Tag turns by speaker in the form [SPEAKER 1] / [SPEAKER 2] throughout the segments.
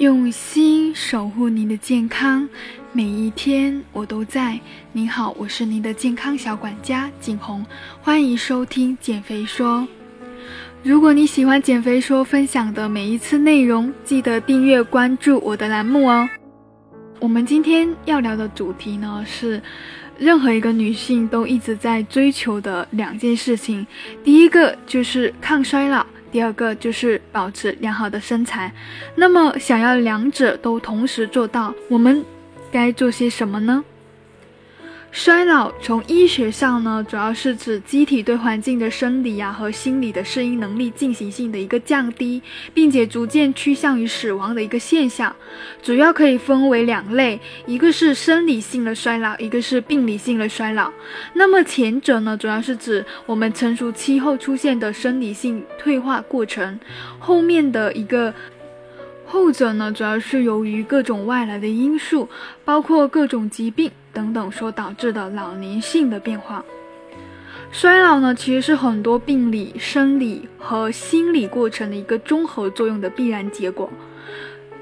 [SPEAKER 1] 用心守护您的健康，每一天我都在。您好，我是您的健康小管家景红，欢迎收听减肥说。如果你喜欢减肥说分享的每一次内容，记得订阅关注我的栏目哦。我们今天要聊的主题呢，是任何一个女性都一直在追求的两件事情。第一个就是抗衰老。第二个就是保持良好的身材，那么想要两者都同时做到，我们该做些什么呢？衰老从医学上呢，主要是指机体对环境的生理呀和心理的适应能力进行性的一个降低，并且逐渐趋向于死亡的一个现象。主要可以分为两类，一个是生理性的衰老，一个是病理性的衰老。那么前者呢，主要是指我们成熟期后出现的生理性退化过程，后面的一个。后者呢，主要是由于各种外来的因素，包括各种疾病等等所导致的老年性的变化。衰老呢，其实是很多病理、生理和心理过程的一个综合作用的必然结果，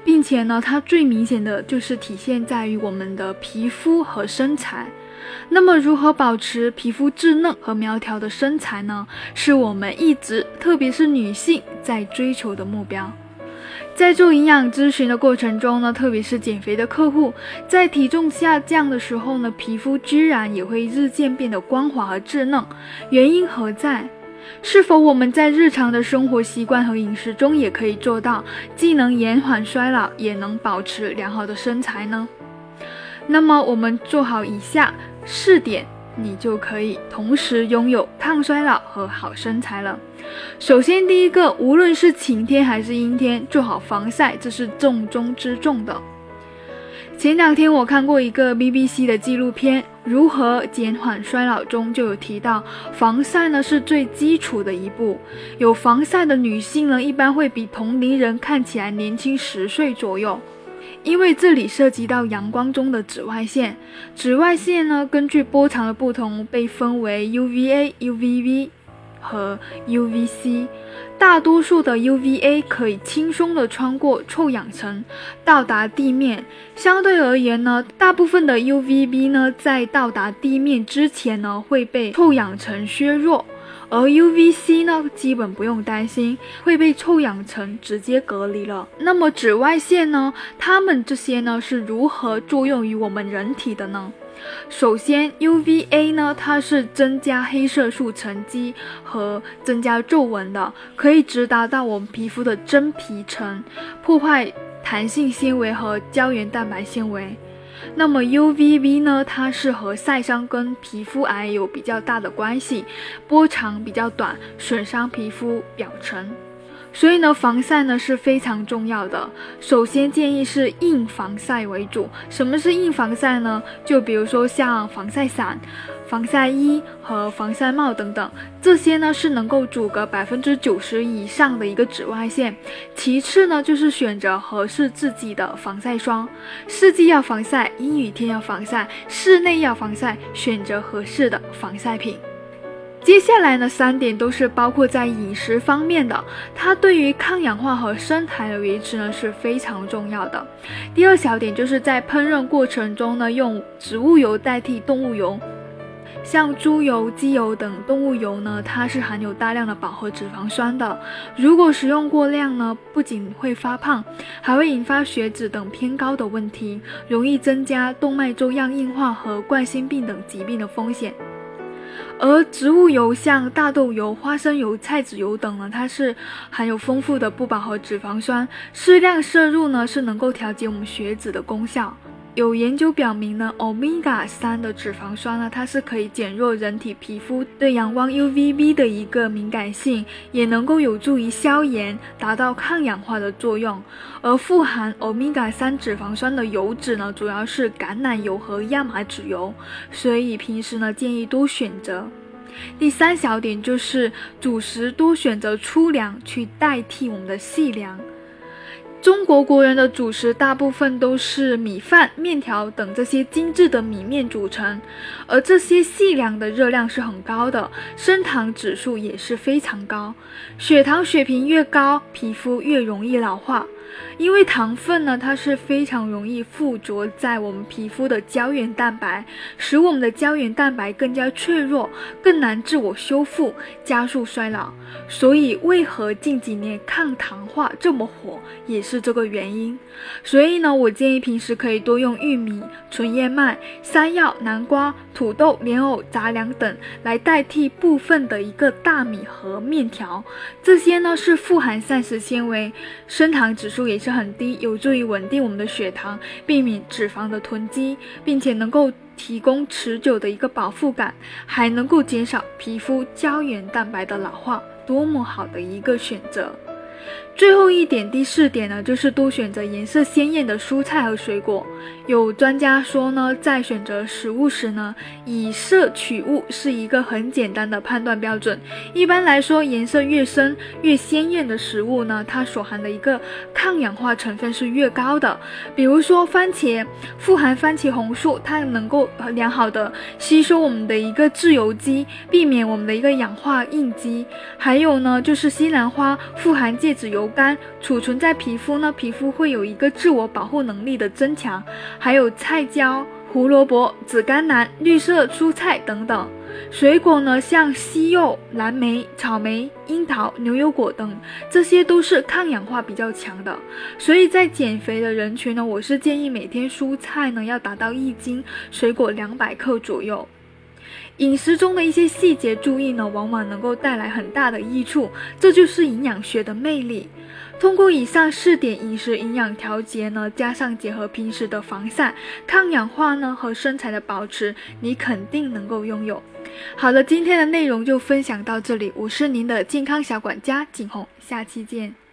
[SPEAKER 1] 并且呢，它最明显的就是体现在于我们的皮肤和身材。那么，如何保持皮肤稚嫩和苗条的身材呢？是我们一直，特别是女性在追求的目标。在做营养咨询的过程中呢，特别是减肥的客户，在体重下降的时候呢，皮肤居然也会日渐变得光滑和稚嫩，原因何在？是否我们在日常的生活习惯和饮食中也可以做到，既能延缓衰老，也能保持良好的身材呢？那么我们做好以下四点。你就可以同时拥有抗衰老和好身材了。首先，第一个，无论是晴天还是阴天，做好防晒，这是重中之重的。前两天我看过一个 BBC 的纪录片《如何减缓衰老》，中就有提到，防晒呢是最基础的一步。有防晒的女性呢，一般会比同龄人看起来年轻十岁左右。因为这里涉及到阳光中的紫外线，紫外线呢，根据波长的不同被分为 UVA、UVB 和 UVC。大多数的 UVA 可以轻松的穿过臭氧层到达地面，相对而言呢，大部分的 UVB 呢，在到达地面之前呢，会被臭氧层削弱。而 UVC 呢，基本不用担心会被臭氧层直接隔离了。那么紫外线呢？它们这些呢是如何作用于我们人体的呢？首先，UVA 呢，它是增加黑色素沉积和增加皱纹的，可以直达到我们皮肤的真皮层，破坏弹性纤维和胶原蛋白纤维。那么 UVB 呢？它是和晒伤跟皮肤癌有比较大的关系，波长比较短，损伤皮肤表层。所以呢，防晒呢是非常重要的。首先建议是硬防晒为主。什么是硬防晒呢？就比如说像防晒伞、防晒衣和防晒帽等等，这些呢是能够阻隔百分之九十以上的一个紫外线。其次呢，就是选择合适自己的防晒霜，四季要防晒，阴雨天要防晒，室内要防晒，选择合适的防晒品。接下来呢，三点都是包括在饮食方面的，它对于抗氧化和身材的维持呢是非常重要的。第二小点就是在烹饪过程中呢，用植物油代替动物油，像猪油、鸡油等动物油呢，它是含有大量的饱和脂肪酸的。如果食用过量呢，不仅会发胖，还会引发血脂等偏高的问题，容易增加动脉粥样硬化和冠心病等疾病的风险。而植物油像大豆油、花生油、菜籽油等呢，它是含有丰富的不饱和脂肪酸，适量摄入呢是能够调节我们血脂的功效。有研究表明呢，，omega 三的脂肪酸呢，它是可以减弱人体皮肤对阳光 UVB 的一个敏感性，也能够有助于消炎，达到抗氧化的作用。而富含 omega 三脂肪酸的油脂呢，主要是橄榄油和亚麻籽油，所以平时呢建议多选择。第三小点就是主食多选择粗粮去代替我们的细粮。中国国人的主食大部分都是米饭、面条等这些精致的米面组成，而这些细粮的热量是很高的，升糖指数也是非常高。血糖水平越高，皮肤越容易老化。因为糖分呢，它是非常容易附着在我们皮肤的胶原蛋白，使我们的胶原蛋白更加脆弱，更难自我修复，加速衰老。所以，为何近几年抗糖化这么火，也是这个原因。所以呢，我建议平时可以多用玉米、纯燕麦、山药、南瓜、土豆、莲藕、杂粮等来代替部分的一个大米和面条。这些呢是富含膳食纤维，升糖指数也是很低，有助于稳定我们的血糖，避免脂肪的囤积，并且能够提供持久的一个饱腹感，还能够减少皮肤胶原蛋白的老化。多么好的一个选择！最后一点，第四点呢，就是多选择颜色鲜艳的蔬菜和水果。有专家说呢，在选择食物时呢，以色取物是一个很简单的判断标准。一般来说，颜色越深、越鲜艳的食物呢，它所含的一个抗氧化成分是越高的。比如说番茄，富含番茄红素，它能够良好的吸收我们的一个自由基，避免我们的一个氧化应激。还有呢，就是西兰花，富含芥子油苷，储存在皮肤呢，皮肤会有一个自我保护能力的增强。还有菜椒、胡萝卜、紫甘蓝、绿色蔬菜等等水果呢，像西柚、蓝莓、草莓、樱桃、牛油果等，这些都是抗氧化比较强的。所以在减肥的人群呢，我是建议每天蔬菜呢要达到一斤，水果两百克左右。饮食中的一些细节注意呢，往往能够带来很大的益处，这就是营养学的魅力。通过以上四点饮食营养调节呢，加上结合平时的防晒、抗氧化呢和身材的保持，你肯定能够拥有。好了，今天的内容就分享到这里，我是您的健康小管家景红，下期见。